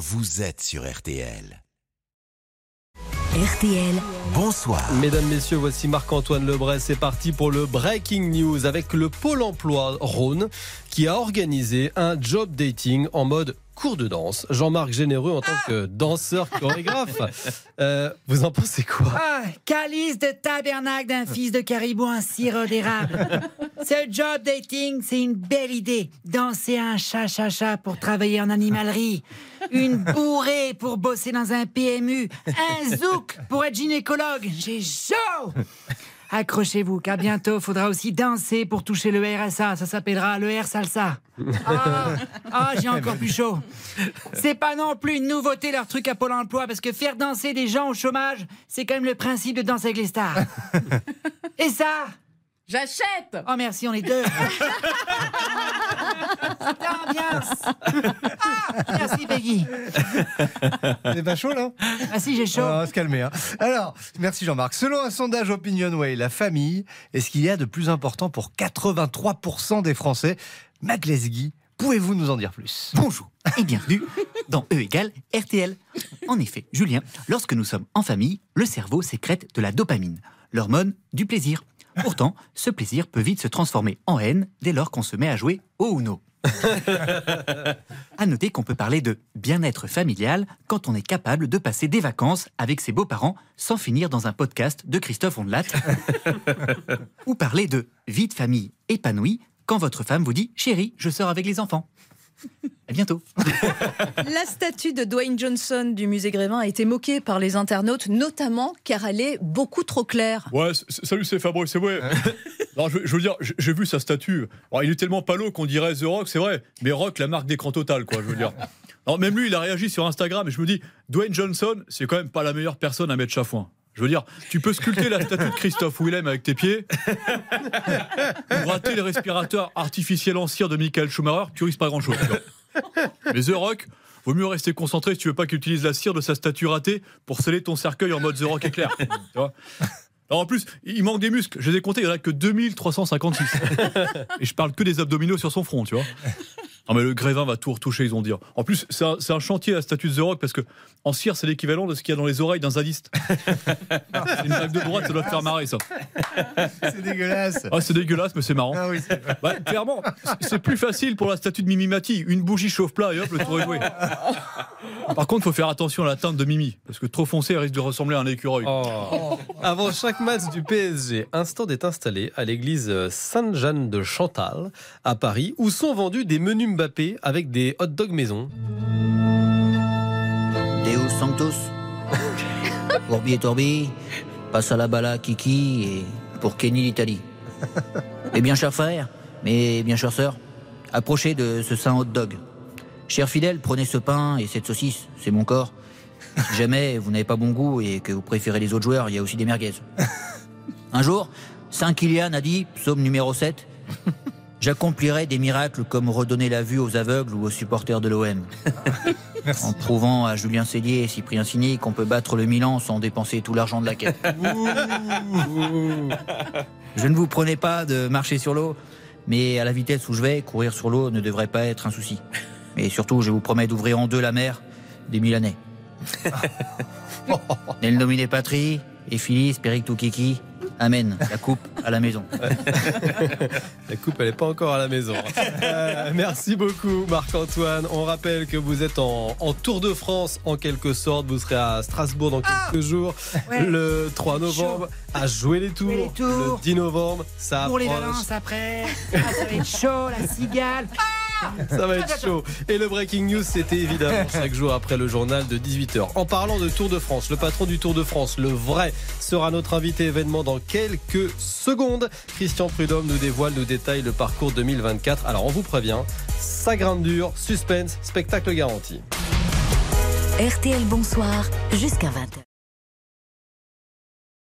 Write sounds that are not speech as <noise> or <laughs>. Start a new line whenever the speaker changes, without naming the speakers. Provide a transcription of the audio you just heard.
vous êtes sur RTL.
RTL.
Bonsoir.
Mesdames, Messieurs, voici Marc-Antoine Lebray. C'est parti pour le Breaking News avec le Pôle emploi Rhône qui a organisé un job dating en mode cours de danse. Jean-Marc Généreux en tant que danseur chorégraphe. <laughs> Euh, vous en pensez quoi?
Ah, calice de tabernacle d'un fils de caribou en sirop d'érable. Ce job dating, c'est une belle idée. Danser un chat-chat-chat pour travailler en animalerie. Une bourrée pour bosser dans un PMU. Un zouk pour être gynécologue. J'ai chaud Accrochez-vous, car bientôt, faudra aussi danser pour toucher le RSA. Ça s'appellera le R salsa. Ah, ah, j'ai encore plus chaud. C'est pas non plus une nouveauté leur truc à Pôle emploi, parce que faire danser des gens au chômage, c'est quand même le principe de danser avec les stars. <laughs> Et ça
J'achète
Oh merci, on est deux. <laughs> Ambiance. Ah, merci Peggy.
C'est pas chaud là
Ah si, j'ai chaud.
On va se calmer. hein. Alors, merci Jean-Marc. Selon un sondage OpinionWay, la famille est ce qu'il y a de plus important pour 83% des Français? Mac Lesguy, pouvez-vous nous en dire plus?
Bonjour et bienvenue dans E égale RTL. En effet, Julien, lorsque nous sommes en famille, le cerveau sécrète de la dopamine, l'hormone du plaisir. Pourtant, ce plaisir peut vite se transformer en haine dès lors qu'on se met à jouer au Uno. À noter qu'on peut parler de bien-être familial quand on est capable de passer des vacances avec ses beaux-parents sans finir dans un podcast de Christophe Ondelat. <laughs> Ou parler de vie de famille épanouie quand votre femme vous dit Chérie, je sors avec les enfants. À bientôt. <laughs>
La statue de Dwayne Johnson du musée Grévin a été moquée par les internautes, notamment car elle est beaucoup trop claire.
Ouais, salut, c'est Fabrice, c'est vrai. <laughs> Non, je, je veux dire, j'ai j'ai vu sa statue. Alors, il est tellement palo qu'on dirait The Rock, c'est vrai. Mais Rock, la marque d'écran total, quoi, je veux dire. <laughs> Alors, même lui, il a réagi sur Instagram et je me dis, Dwayne Johnson, c'est quand même pas la meilleure personne à mettre chafouin. Je veux dire, tu peux sculpter la statue de Christophe Willem avec tes pieds, ou rater le respirateur artificiel en cire de Michael Schumacher, tu risques pas grand-chose. <laughs> Mais The Rock, vaut mieux rester concentré si tu veux pas qu'il utilise la cire de sa statue ratée pour sceller ton cercueil en mode The Rock éclair. <laughs> Tu vois alors en plus, il manque des muscles. Je les ai comptés, il n'y en a que 2356. <laughs> Et je parle que des abdominaux sur son front, tu vois. Non mais le Grévin va tout retoucher, ils ont dit. En plus, c'est un, chantier la statue de The Rock parce que en cire, c'est l'équivalent de ce qu'il y a dans les oreilles d'un zadiste. <laughs> c'est une blague de droite, ça doit te faire marrer ça.
C'est dégueulasse.
Ah, c'est dégueulasse, mais c'est marrant.
Ah oui.
Bah, clairement, c'est plus facile pour la statue de Mimi Mati. Une bougie chauffe-plat et hop, le tour est joué. <laughs> Par contre, il faut faire attention à la teinte de Mimi parce que trop foncé, elle risque de ressembler à un écureuil.
Oh. Avant chaque match du PSG, un stand est installé à l'église Sainte-Jeanne de Chantal à Paris où sont vendus des menus Mbappé avec des hot dogs maison.
Deus Sanctus. <laughs> Orbi et Torbi. Passe à la bala Kiki et pour Kenny l'Italie. Eh bien, cher frère, mais bien chère sœur, approchez de ce saint hot dog. Cher fidèle, prenez ce pain et cette saucisse, c'est mon corps. Si jamais vous n'avez pas bon goût et que vous préférez les autres joueurs, il y a aussi des merguez. <laughs> Un jour, Saint Kilian a dit, psaume numéro 7, J'accomplirai des miracles comme redonner la vue aux aveugles ou aux supporters de l'OM. <laughs> En prouvant à Julien Cellier et Cyprien Signy qu'on peut battre le Milan sans dépenser tout l'argent de la quête. Je ne vous prenais pas de marcher sur l'eau, mais à la vitesse où je vais, courir sur l'eau ne devrait pas être un souci. Mais surtout, je vous promets d'ouvrir en deux la mer des Milanais. <laughs> Nel nominé patrie, et Phyllis, Péric Kiki. Amen. La coupe à la maison. <laughs>
La coupe, elle n'est pas encore à la maison. Euh, merci beaucoup, Marc-Antoine. On rappelle que vous êtes en, en Tour de France, en quelque sorte. Vous serez à Strasbourg dans quelques jours.
Ouais.
Le 3 novembre, à jouer les tours.
Jouer les tours.
Le 10 novembre, ça
Pour les balances après. Ah, ça va être chaud, la cigale.
Ça va être chaud. Et le breaking news, c'était évidemment <laughs> chaque jour après le journal de 18h. En parlant de Tour de France, le patron du Tour de France, le vrai, sera notre invité événement dans quelques secondes. Christian Prudhomme nous dévoile, nous détaille le parcours 2024. Alors on vous prévient, ça grimpe dur, suspense, spectacle garanti.
RTL Bonsoir jusqu'à 20h.